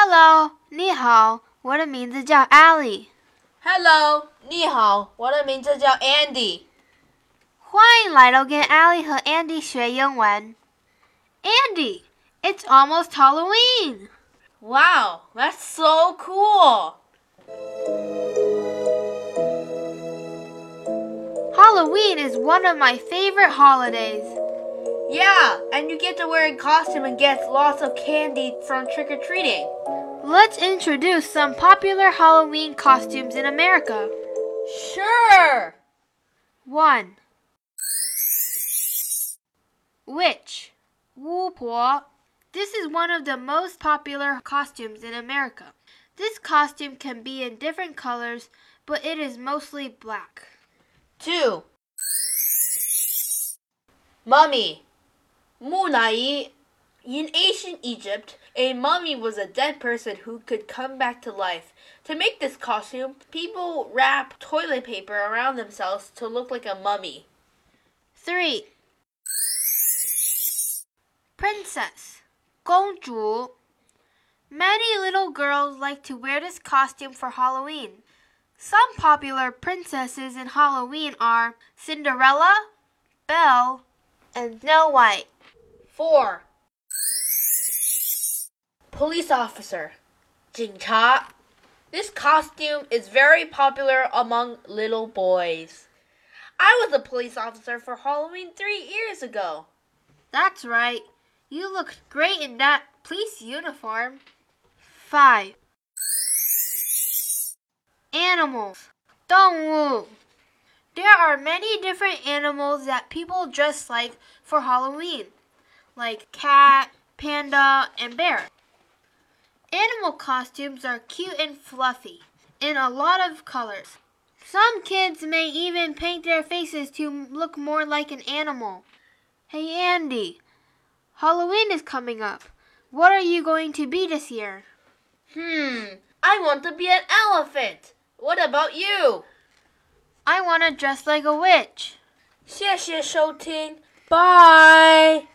Hello，你好，我的名字叫 Ally。 Hello，你好，我的名字叫 Andy。欢迎来到跟 Ally 和 Andy 学英文。Andy, it's almost Halloween. Wow, that's so cool. Halloween is one of my favorite holidays. Yeah, and you get to wear a costume and get lots of candy from trick or treating. Let's introduce some popular Halloween costumes in America. Sure. 1. Witch. 巫婆. This is one of the most popular costumes in America. This costume can be in different colors, but it is mostly black. 2. Mummy. Munai. In ancient Egypt, a mummy was a dead person who could come back to life. To make this costume, people wrap toilet paper around themselves to look like a mummy. 3. Princess Gongju. Many little girls like to wear this costume for Halloween. Some popular princesses in Halloween are Cinderella, Belle, and Snow White. 4. Police officer. 警察. This costume is very popular among little boys. I was a police officer for Halloween three years ago. That's right. You looked great in that police uniform. 5. Animals. 动物. There are many different animals that people dress like for Halloween, like cat, panda, and bear. Animal costumes are cute and fluffy, in a lot of colors. Some kids may even paint their faces to look more like an animal. Hey Andy, Halloween is coming up. What are you going to be this year? Hmm, I want to be an elephant. What about you? I want to dress like a witch. 谢谢收听，拜。